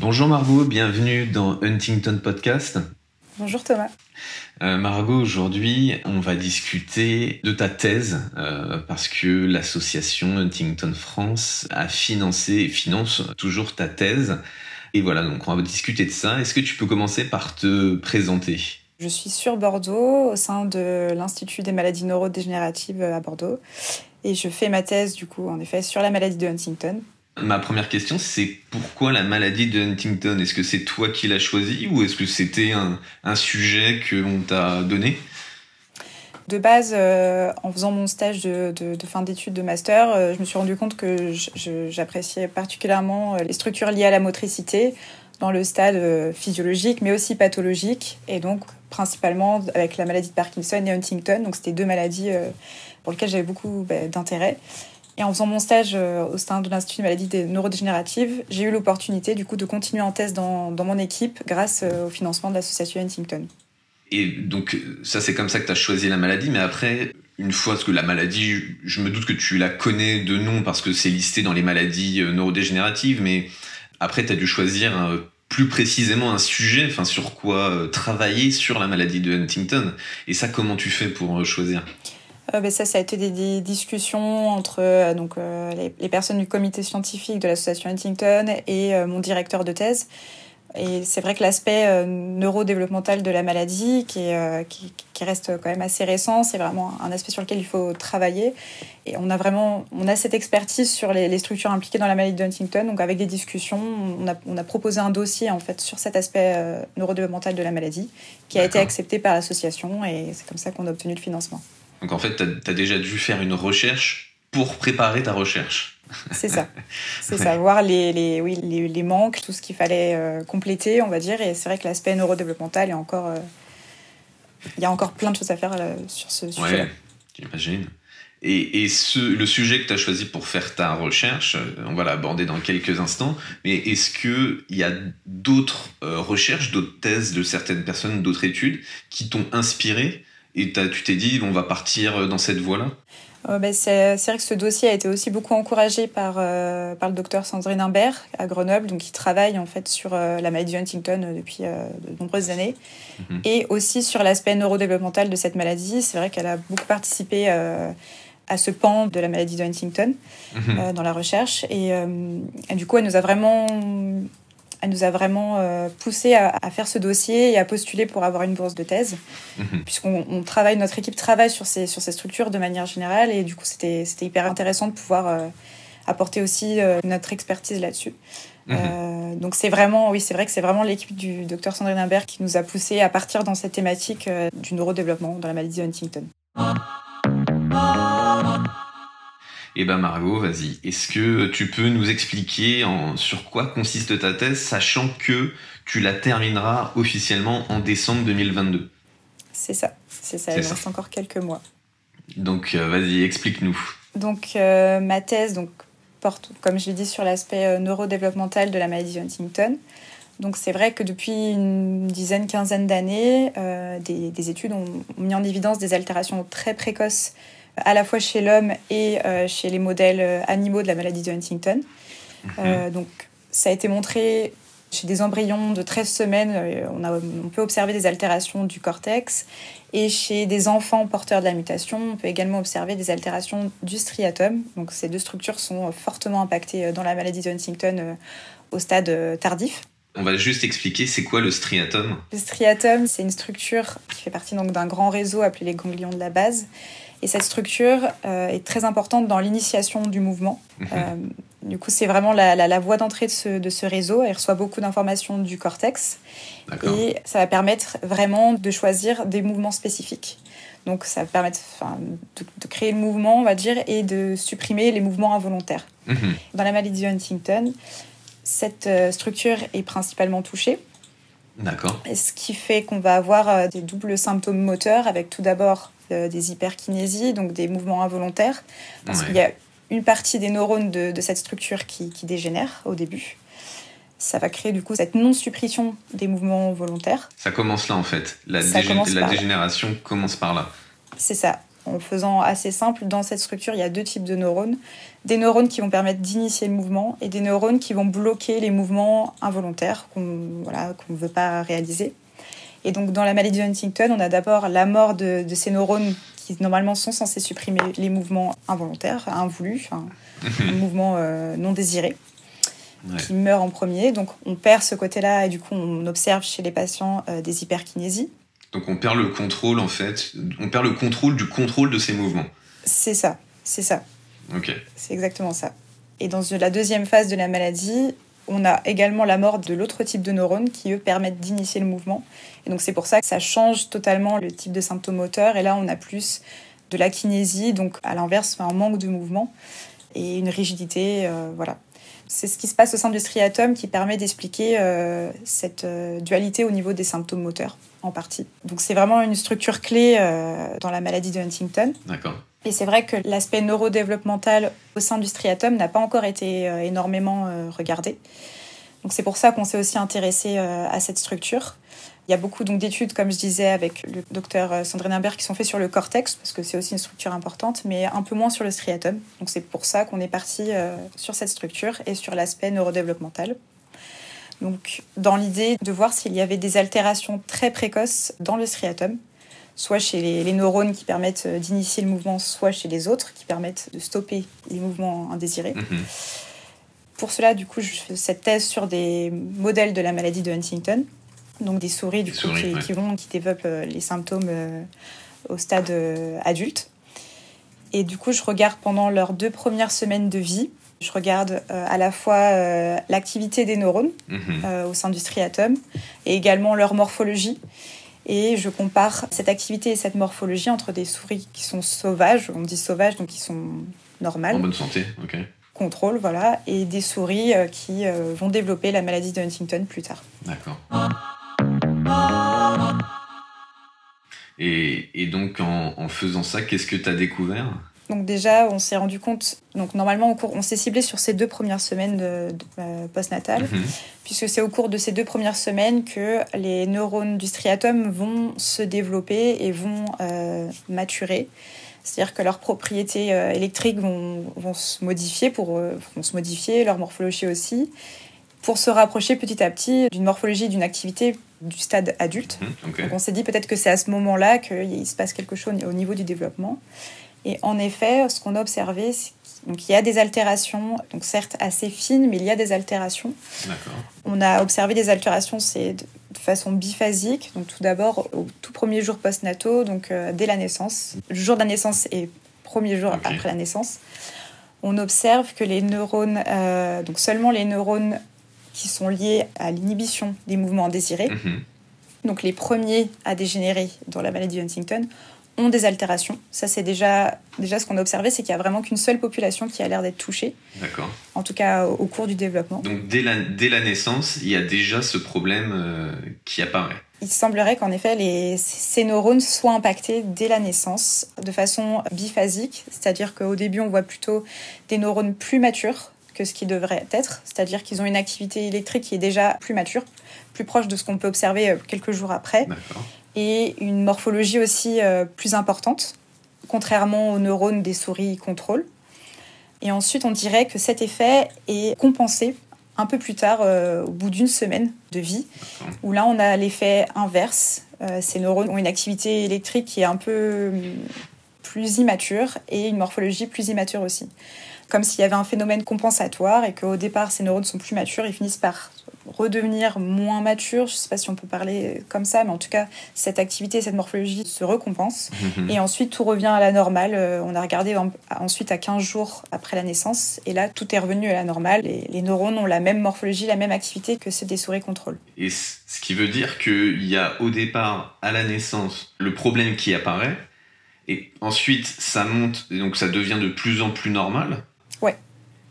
Bonjour Margot, bienvenue dans Huntington Podcast. Bonjour Thomas. Euh, Margot, aujourd'hui, on va discuter de ta thèse euh, parce que l'association Huntington France a financé et finance toujours ta thèse. Et voilà, donc on va discuter de ça. Est-ce que tu peux commencer par te présenter? Je suis sur Bordeaux au sein de l'Institut des maladies neurodégénératives à Bordeaux et je fais ma thèse du coup en effet sur la maladie de Huntington. Ma première question, c'est pourquoi la maladie de Huntington? Est-ce que c'est toi qui l'as choisi ou est-ce que c'était un, un, sujet qu'on t'a donné? De base, euh, en faisant mon stage de, fin d'études de master, euh, je me suis rendu compte que j'appréciais particulièrement euh, les structures liées à la motricité dans le stade physiologique, mais aussi pathologique, et donc principalement avec la maladie de Parkinson et Huntington. Donc c'était deux maladies pour lesquelles j'avais beaucoup bah, d'intérêt. Et en faisant mon stage euh, au sein de l'Institut de maladies neurodégénératives, j'ai eu l'opportunité du coup de continuer en thèse dans, dans mon équipe grâce euh, au financement de l'association Huntington. Et donc ça c'est comme ça que tu as choisi la maladie, mais après, une fois, que la maladie, je me doute que tu la connais de nom parce que c'est listé dans les maladies euh, neurodégénératives, mais après tu as dû choisir plus précisément un sujet, enfin sur quoi travailler sur la maladie de Huntington. Et ça, comment tu fais pour choisir? Euh, ben ça, ça a été des, discussions entre euh, donc, euh, les, personnes du comité scientifique de l'association Huntington et mon directeur de thèse. Et c'est vrai que l'aspect neurodéveloppemental de la maladie, qui, qui, qui, reste quand même assez récent, c'est vraiment un aspect sur lequel il faut travailler. Et on a vraiment on a cette expertise sur les, les structures impliquées dans la maladie de Huntington. Donc avec des discussions, on a, on a proposé un dossier en fait sur cet aspect neurodéveloppemental de la maladie, qui a été accepté par l'association et c'est comme ça qu'on a obtenu le financement. Donc en fait, tu as, déjà dû faire une recherche pour préparer ta recherche. C'est ça. C'est ça. Voir les, les, oui, les, les, manques, tout ce qu'il fallait euh, compléter, on va dire. Et c'est vrai que l'aspect neurodéveloppemental est encore. Euh, il y a encore plein de choses à faire euh, sur ce sujet. Ouais, j'imagine. Et, et ce, le sujet que tu as choisi pour faire ta recherche, on va l'aborder dans quelques instants, mais est-ce qu'il y a d'autres recherches, d'autres thèses de certaines personnes, d'autres études qui t'ont inspiré et tu t'es dit, on va partir dans cette voie-là? Euh, ben, c'est, vrai que ce dossier a été aussi beaucoup encouragé par, euh, par le docteur Sandrine Imbert à Grenoble, donc qui travaille en fait sur euh, la maladie de Huntington depuis de nombreuses années, mhm. et aussi sur l'aspect neurodéveloppemental de cette maladie. C'est vrai qu'elle a beaucoup participé à ce pan de la maladie de Huntington mhm. dans la recherche, et, et, du coup elle nous a vraiment elle nous a vraiment euh, poussé à, faire ce dossier et à postuler pour avoir une bourse de thèse, mhm. puisqu'on travaille, notre équipe travaille sur ces, sur ces structures de manière générale, et du coup c'était hyper intéressant de pouvoir euh, apporter aussi euh, notre expertise là-dessus. Mhm. donc c'est vraiment, oui, c'est vrai que c'est vraiment l'équipe du docteur Sandrine Imbert qui nous a poussé à partir dans cette thématique du neurodéveloppement dans la maladie de Huntington. Eh ben Margot, vas-y. Est-ce que tu peux nous expliquer en, sur quoi consiste ta thèse, sachant que tu la termineras officiellement en décembre 2022 C'est ça, c'est ça. Il reste encore quelques mois. Donc euh, vas-y, explique-nous. Donc euh, ma thèse donc porte, comme je l'ai dit, sur l'aspect euh, neurodéveloppemental de la maladie de Huntington. Donc c'est vrai que depuis une dizaine, quinzaine d'années, des, des, études ont mis en évidence des altérations très précoces à la fois chez l'homme et euh, chez les modèles euh, animaux de la maladie de Huntington. Mhm. Euh, donc, ça a été montré chez des embryons de 13 semaines, on, a, on, peut observer des altérations du cortex. Et chez des enfants porteurs de la mutation, on peut également observer des altérations du striatum. Donc ces deux structures sont fortement impactées dans la maladie de Huntington au stade tardif. On va juste expliquer c'est quoi le striatum. Le striatum, c'est une structure qui fait partie donc d'un grand réseau appelé les ganglions de la base. Et cette structure euh, est très importante dans l'initiation du mouvement. Mhm. Euh, du coup, c'est vraiment la, voie d'entrée de ce, de ce, réseau. Elle reçoit beaucoup d'informations du cortex. Et ça va permettre vraiment de choisir des mouvements spécifiques. Donc, ça va permettre de, de, créer le mouvement, on va dire, et de supprimer les mouvements involontaires. Mhm. Dans la maladie de Huntington, cette euh, structure est principalement touchée. D'accord. Ce qui fait qu'on va avoir des doubles symptômes moteurs avec tout d'abord des hyperkinésies, donc des mouvements involontaires, parce qu'il y a une partie des neurones de, cette structure qui, qui, dégénère au début. Ça va créer du coup cette non-suppression des mouvements volontaires. Ça commence là en fait. La, la dégénération commence par là. C'est ça en faisant assez simple, dans cette structure, il y a deux types de neurones. Des neurones qui vont permettre d'initier le mouvement et des neurones qui vont bloquer les mouvements involontaires qu'on voilà, qu'on ne veut pas réaliser. Et donc dans la maladie de Huntington, on a d'abord la mort de, ces neurones qui normalement sont censés supprimer les mouvements involontaires, invoulus, enfin, un mouvement euh, non désiré, qui meurt en premier. Donc on perd ce côté-là et du coup on observe chez les patients euh, des hyperkinésies. Donc on perd le contrôle en fait, on perd le contrôle du contrôle de ses mouvements. C'est ça, c'est ça. Ok. C'est exactement ça. Et dans la deuxième phase de la maladie, on a également la mort de l'autre type de neurones qui, eux, permettent d'initier le mouvement. Et donc c'est pour ça que ça change totalement le type de symptômes moteurs. Et là, on a plus de la kinésie, donc à l'inverse, un manque de mouvement et une rigidité. Euh, voilà. C'est ce qui se passe au sein du striatum qui permet d'expliquer euh, cette euh, dualité au niveau des symptômes moteurs, en partie. Donc c'est vraiment une structure clé dans la maladie de Huntington. D'accord. Et c'est vrai que l'aspect neurodéveloppemental au sein du striatum n'a pas encore été énormément regardé. Donc c'est pour ça qu'on s'est aussi intéressé à cette structure. Il y a beaucoup d'études, comme je disais, avec le docteur euh, Sandrine Imbert qui sont faites sur le cortex, parce que c'est aussi une structure importante, mais un peu moins sur le striatum. Donc c'est pour ça qu'on est parti euh, sur cette structure et sur l'aspect neurodéveloppemental. Donc dans l'idée de voir s'il y avait des altérations très précoces dans le striatum, soit chez les, neurones qui permettent euh, d'initier le mouvement, soit chez les autres qui permettent de stopper les mouvements indésirés. Mhm. Pour cela, du coup, je fais cette thèse sur des modèles de la maladie de Huntington donc des souris du coup, qui, vont, qui développent euh, les symptômes euh, au stade euh, adulte. Et du coup, je regarde pendant leurs deux premières semaines de vie, je regarde à la fois l'activité des neurones mhm. au sein du striatum et également leur morphologie. Et je compare cette activité et cette morphologie entre des souris qui sont sauvages, on dit sauvages, donc qui sont normales. En bonne santé, ok. Contrôle, voilà, et des souris qui vont développer la maladie de Huntington plus tard. D'accord. Et, donc, en, faisant ça, qu'est-ce que tu as découvert? Donc déjà, on s'est rendu compte, donc normalement, on s'est ciblé sur ces deux premières semaines de, euh, postnatales, mhm. puisque c'est au cours de ces deux premières semaines que les neurones du striatum vont se développer et vont euh, maturer. C'est-à-dire que leurs propriétés euh, électriques vont, vont, se modifier, pour, vont se modifier, leur morphologie aussi, pour se rapprocher petit à petit d'une morphologie, d'une activité du stade adulte. Mhm, Donc on s'est dit peut-être que c'est à ce moment-là qu'il se passe quelque chose au niveau du développement. Et en effet, ce qu'on a observé, c'est qu'il y a des altérations, donc certes assez fines, mais il y a des altérations. On a observé des altérations, c'est de façon biphasique. Donc tout d'abord au tout premier jour post-nato, donc euh, dès la naissance, le jour de la naissance et premier jour après la naissance, on observe que les neurones, euh, donc seulement les neurones qui sont liés à l'inhibition des mouvements désirés. Mhm. Donc les premiers à dégénérer dans la maladie de Huntington ont des altérations. Ça, c'est déjà, déjà ce qu'on a observé, c'est qu'il n'y a vraiment qu'une seule population qui a l'air d'être touchée. D'accord. En tout cas, au, cours du développement. Donc dès la, dès la naissance, il y a déjà ce problème euh, qui apparaît. Il semblerait qu'en effet, les, ces neurones soient impactés dès la naissance de façon biphasique, c'est-à-dire qu'au début, on voit plutôt des neurones plus matures, que ce qui devrait être, c'est-à-dire qu'ils ont une activité électrique qui est déjà plus mature, plus proche de ce qu'on peut observer euh, quelques jours après, et une morphologie aussi euh, plus importante, contrairement aux neurones des souris contrôle. Et ensuite, on dirait que cet effet est compensé un peu plus tard, euh, au bout d'une semaine de vie, où là, on a l'effet inverse. ces neurones ont une activité électrique qui est un peu hum, plus immature et une morphologie plus immature aussi comme s'il y avait un phénomène compensatoire et qu'au départ, ces neurones sont plus matures, ils finissent par redevenir moins mature. Je ne sais pas si on peut parler comme ça, mais en tout cas, cette activité, cette morphologie se récompense. Mhm. Et ensuite, tout revient à la normale. Euh, on a regardé ensuite à 15 jours après la naissance. Et là, tout est revenu à la normale. Les neurones ont la même morphologie, la même activité que ceux des souris contrôle. Et ce qui veut dire qu'il y a au départ, à la naissance, le problème qui apparaît. Et ensuite, ça monte, et donc ça devient de plus en plus normal. Ouais.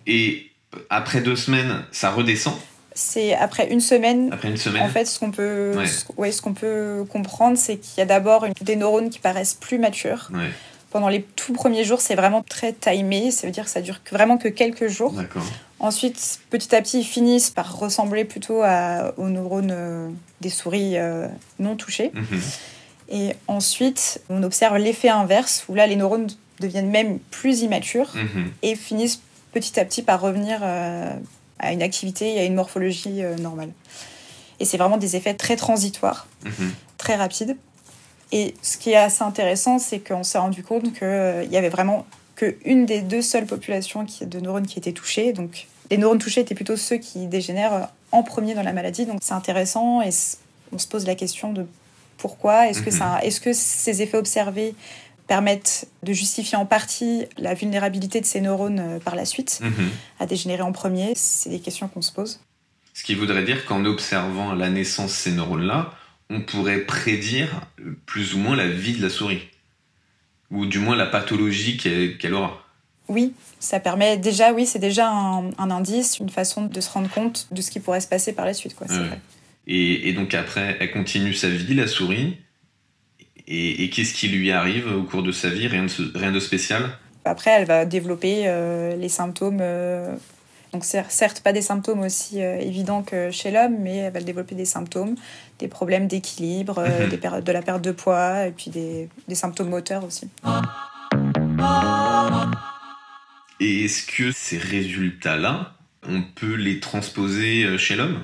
Et après deux semaines, ça redescend c'est après une semaine. Après une semaine. En fait, ce qu'on peut, ouais. ce, qu'on peut comprendre, c'est qu'il y a d'abord des neurones qui paraissent plus matures. Pendant les tout premiers jours, c'est vraiment très timé. Ça veut dire que ça dure vraiment que quelques jours. Ensuite, petit à petit, ils finissent par ressembler plutôt à, aux neurones euh, des souris euh, non touchées. Mhm. Et ensuite, on observe l'effet inverse, où là, les neurones deviennent même plus immatures mhm. et finissent petit à petit par revenir euh, à une activité et à une morphologie euh, normale. Et c'est vraiment des effets très transitoires, mhm. très rapides. Et ce qui est assez intéressant, c'est qu'on s'est rendu compte qu'il euh, y avait vraiment qu'une des deux seules populations qui, de neurones qui étaient touchées. Donc les neurones touchés étaient plutôt ceux qui dégénèrent euh, en premier dans la maladie. Donc c'est intéressant et on se pose la question de pourquoi. Est-ce que, mhm. ça, est -ce que ces effets observés permettent de justifier en partie la vulnérabilité de ces neurones euh, par la suite mhm. à dégénérer en premier C'est des questions qu'on se pose. Ce qui voudrait dire qu'en observant la naissance de ces neurones-là, on pourrait prédire plus ou moins la vie de la souris, ou du moins la pathologie qu'elle aura. Oui, ça permet déjà, oui, c'est déjà un, indice, une façon de se rendre compte de ce qui pourrait se passer par la suite. Quoi, et, et, donc après, elle continue sa vie, la souris, et, qu'est-ce qui lui arrive au cours de sa vie? Rien de, rien de spécial? Après, elle va développer euh, les symptômes. Euh, donc, certes, pas des symptômes aussi euh, évidents que chez l'homme, mais elle va développer des symptômes, des problèmes d'équilibre, mhm. de la perte de poids, et puis des, des symptômes moteurs aussi. Et est-ce que ces résultats-là, on peut les transposer chez l'homme?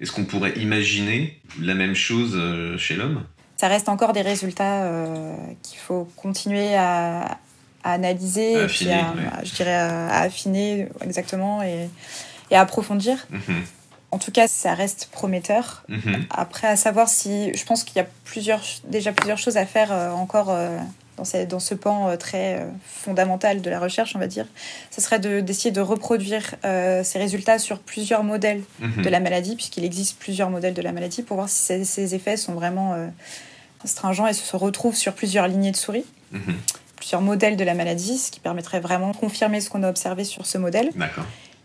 Est-ce qu'on pourrait imaginer la même chose chez l'homme? Ça reste encore des résultats euh, qu'il faut continuer à, analyser, à affiner, je dirais à, affiner exactement et, à approfondir. Mhm. En tout cas, ça reste prometteur. Mhm. Après, à savoir si, je pense qu'il y a plusieurs, déjà plusieurs choses à faire euh, encore euh, dans, dans, ce pan très fondamental de la recherche, on va dire. Ce serait d'essayer de, reproduire ces résultats sur plusieurs modèles mhm. de la maladie, puisqu'il existe plusieurs modèles de la maladie, pour voir si ces, ces effets sont vraiment stringent et se retrouve sur plusieurs lignées de souris, mhm. plusieurs modèles de la maladie, ce qui permettrait vraiment de confirmer ce qu'on a observé sur ce modèle.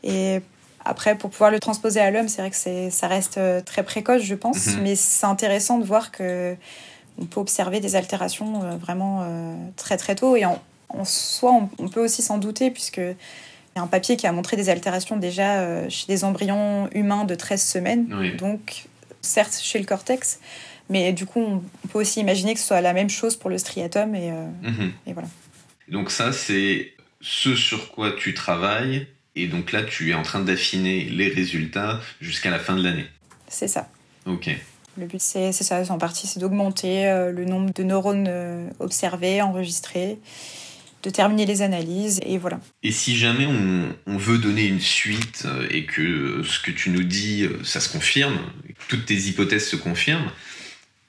Et après, pour pouvoir le transposer à l'homme, c'est vrai que ça reste euh, très précoce, je pense, mhm. mais c'est intéressant de voir que on peut observer des altérations euh, vraiment euh, très très tôt. Et en, soi, on, peut aussi s'en douter, puisque il y a un papier qui a montré des altérations déjà chez des embryons humains de 13 semaines, donc certes chez le cortex, mais du coup, on peut aussi imaginer que ce soit la même chose pour le striatum. Et, euh, mhm. et voilà. Donc ça, c'est ce sur quoi tu travailles. Et donc là, tu es en train d'affiner les résultats jusqu'à la fin de l'année. C'est ça. Ok. Le but, c'est ça, en partie, c'est d'augmenter euh, le nombre de neurones euh, observés, enregistrés, de terminer les analyses, et voilà. Et si jamais on, on veut donner une suite et que ce que tu nous dis, ça se confirme, toutes tes hypothèses se confirment,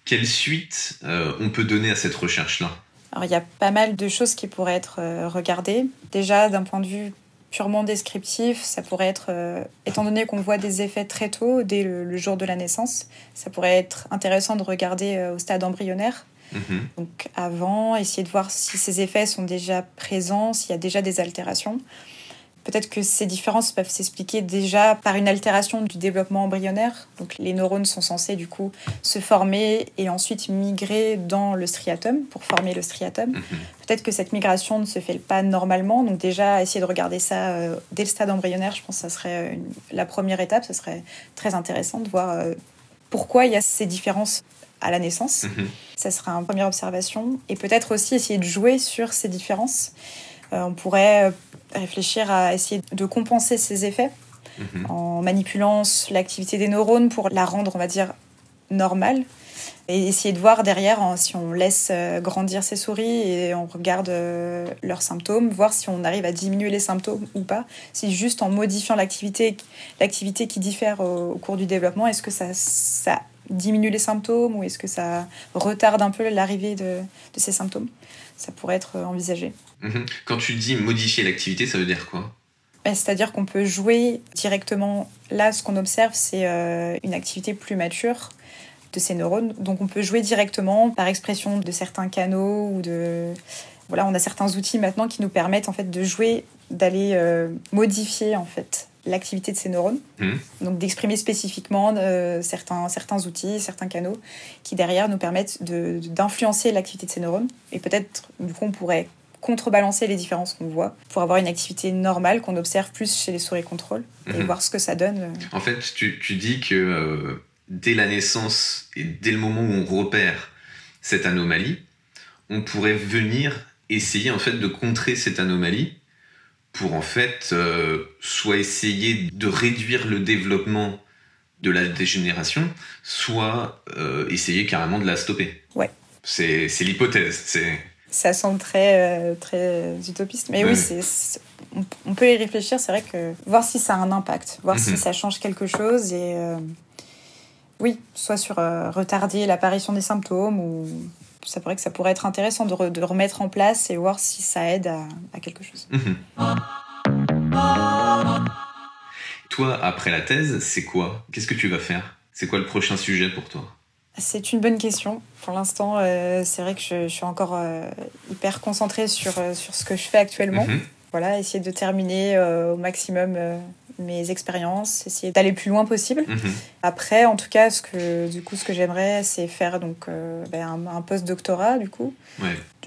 quelle suite euh, on peut donner à cette recherche-là? Alors, il y a pas mal de choses qui pourraient être euh, regardées. Déjà, d'un point de vue purement descriptif, ça pourrait être, euh, étant donné qu'on voit des effets très tôt, dès le, jour de la naissance, ça pourrait être intéressant de regarder au stade embryonnaire. Mhm. Donc avant, essayer de voir si ces effets sont déjà présents, s'il y a déjà des altérations. Peut-être que ces différences peuvent s'expliquer déjà par une altération du développement embryonnaire. Donc les neurones sont censés du coup se former et ensuite migrer dans le striatum pour former le striatum. Mhm. Peut-être que cette migration ne se fait pas normalement. Donc déjà essayer de regarder ça euh, dès le stade embryonnaire, je pense que ça serait la première étape. Ce serait très intéressant de voir euh, pourquoi il y a ces différences à la naissance. Mhm. Ça serait une première observation. Et peut-être aussi essayer de jouer sur ces différences. Euh, on pourrait réfléchir à essayer de compenser ces effets mhm. en manipulant l'activité des neurones pour la rendre, on va dire, normale et essayer de voir derrière si on laisse euh, grandir ces souris et on regarde euh, leurs symptômes, voir si on arrive à diminuer les symptômes ou pas. Si juste en modifiant l'activité, l'activité qui diffère au, cours du développement, est-ce que ça, ça diminue les symptômes ou est-ce que ça retarde un peu l'arrivée de, de, ces symptômes? Ça pourrait être envisagé. Mhm. Quand tu dis modifier l'activité, ça veut dire quoi? Ben, c'est-à-dire qu'on peut jouer directement. Là, ce qu'on observe, c'est euh, une activité plus mature de ces neurones. Donc on peut jouer directement par expression de certains canaux ou de voilà, on a certains outils maintenant qui nous permettent en fait de jouer, d'aller euh, modifier en fait l'activité de ces neurones, mmh. donc d'exprimer spécifiquement euh, certains, certains outils, certains canaux qui derrière nous permettent d'influencer l'activité de ces neurones. Et peut-être, du coup, on pourrait contrebalancer les différences qu'on voit pour avoir une activité normale qu'on observe plus chez les souris contrôle et mmh. voir ce que ça donne. Euh. En fait, tu, tu dis que dès la naissance et dès le moment où on repère cette anomalie, on pourrait venir essayer en fait de contrer cette anomalie pour en fait euh, soit essayer de réduire le développement de la dégénération, soit euh, essayer carrément de la stopper. Ouais. C'est l'hypothèse. C'est ça semble très, euh, très utopiste. Mais oui, c'est, on, peut y réfléchir. C'est vrai que voir si ça a un impact, voir si mhm. ça change quelque chose et oui, soit sur euh, retarder l'apparition des symptômes ou ça pourrait que ça pourrait être intéressant de, de remettre en place et voir si ça aide à, quelque chose. Mhm. Toi, après la thèse, c'est quoi? Qu'est-ce que tu vas faire? C'est quoi le prochain sujet pour toi? C'est une bonne question. Pour l'instant, euh, c'est vrai que je, suis encore euh, hyper concentrée sur, sur ce que je fais actuellement. Mhm. Voilà, essayer de terminer au maximum mes expériences, essayer d'aller le plus loin possible. Mhm. Après, en tout cas, ce que, du coup, ce que j'aimerais, c'est faire donc, euh, ben, un, post-doctorat, du coup.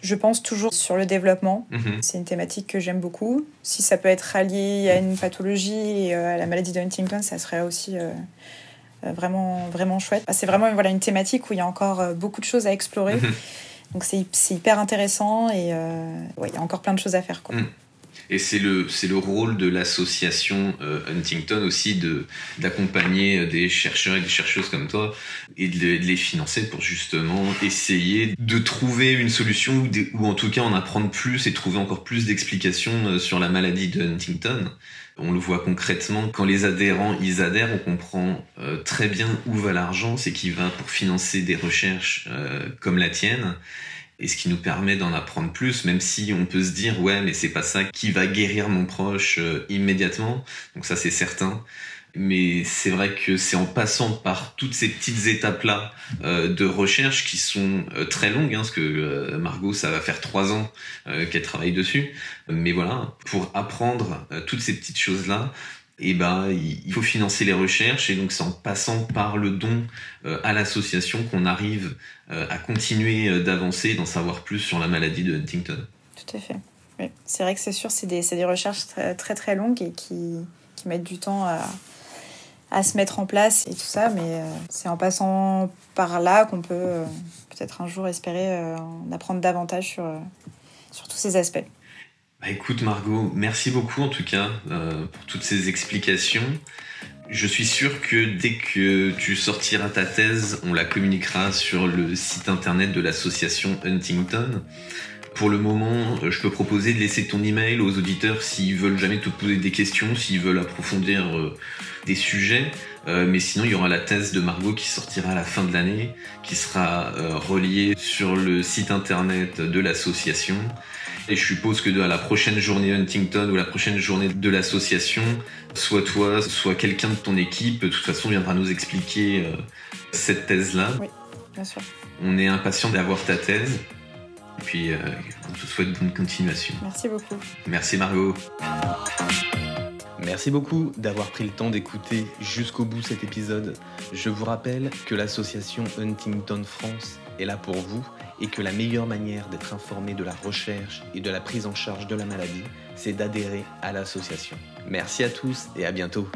Je pense toujours sur le développement. Mhm. C'est une thématique que j'aime beaucoup. Si ça peut être rallié à une pathologie et euh, à la maladie de Huntington, ça serait aussi euh, vraiment, vraiment chouette. C'est vraiment voilà, une thématique où il y a encore beaucoup de choses à explorer. Mhm. Donc c'est hyper intéressant et il y a encore plein de choses à faire. Quoi. Et c'est le, le rôle de l'association euh, Huntington aussi de, d'accompagner euh, des chercheurs et des chercheuses comme toi et de, les financer pour justement essayer de trouver une solution ou, en tout cas en apprendre plus et trouver encore plus d'explications euh, sur la maladie de Huntington. On le voit concrètement quand les adhérents ils adhèrent, on comprend très bien où va l'argent, c'est qui va pour financer des recherches comme la tienne et ce qui nous permet d'en apprendre plus, même si on peut se dire ouais mais c'est pas ça qui va guérir mon proche euh, immédiatement, donc ça c'est certain. Mais c'est vrai que c'est en passant par toutes ces petites étapes-là euh, de recherche qui sont euh, très longues, hein, parce que Margot, ça va faire trois ans qu'elle travaille dessus. Mais voilà, pour apprendre toutes ces petites choses-là, et eh ben il faut financer les recherches et donc c'est en passant par le don euh, à l'association qu'on arrive euh, à continuer euh, d'avancer et d'en savoir plus sur la maladie de Huntington. Tout à fait. C'est vrai que c'est sûr, c'est des, recherches très, très, longues et qui, mettent du temps à, à, se mettre en place et tout ça, mais c'est en passant par là qu'on peut peut-être un jour espérer en apprendre davantage sur, sur tous ces aspects. Bah, écoute Margot, merci beaucoup en tout cas euh, pour toutes ces explications. Je suis sûr que dès que tu sortiras ta thèse, on la communiquera sur le site internet de l'association Huntington. Pour le moment, je peux proposer de laisser ton email aux auditeurs s'ils veulent jamais te poser des questions, s'ils veulent approfondir euh, des sujets. Euh, mais sinon, il y aura la thèse de Margot qui sortira à la fin de l'année, qui sera reliée sur le site internet de l'association. Et je suppose que à la prochaine journée Huntington ou la prochaine journée de l'association, soit toi, soit quelqu'un de ton équipe, de toute façon, viendra nous expliquer euh, cette thèse-là. Oui, bien sûr. On est impatient d'avoir ta thèse. Et puis, euh, on te souhaite bonne continuation. Merci beaucoup. Merci Margot. Merci beaucoup d'avoir pris le temps d'écouter jusqu'au bout cet épisode. Je vous rappelle que l'association Huntington France est là pour vous et que la meilleure manière d'être informé de la recherche et de la prise en charge de la maladie, c'est d'adhérer à l'association. Merci à tous et à bientôt.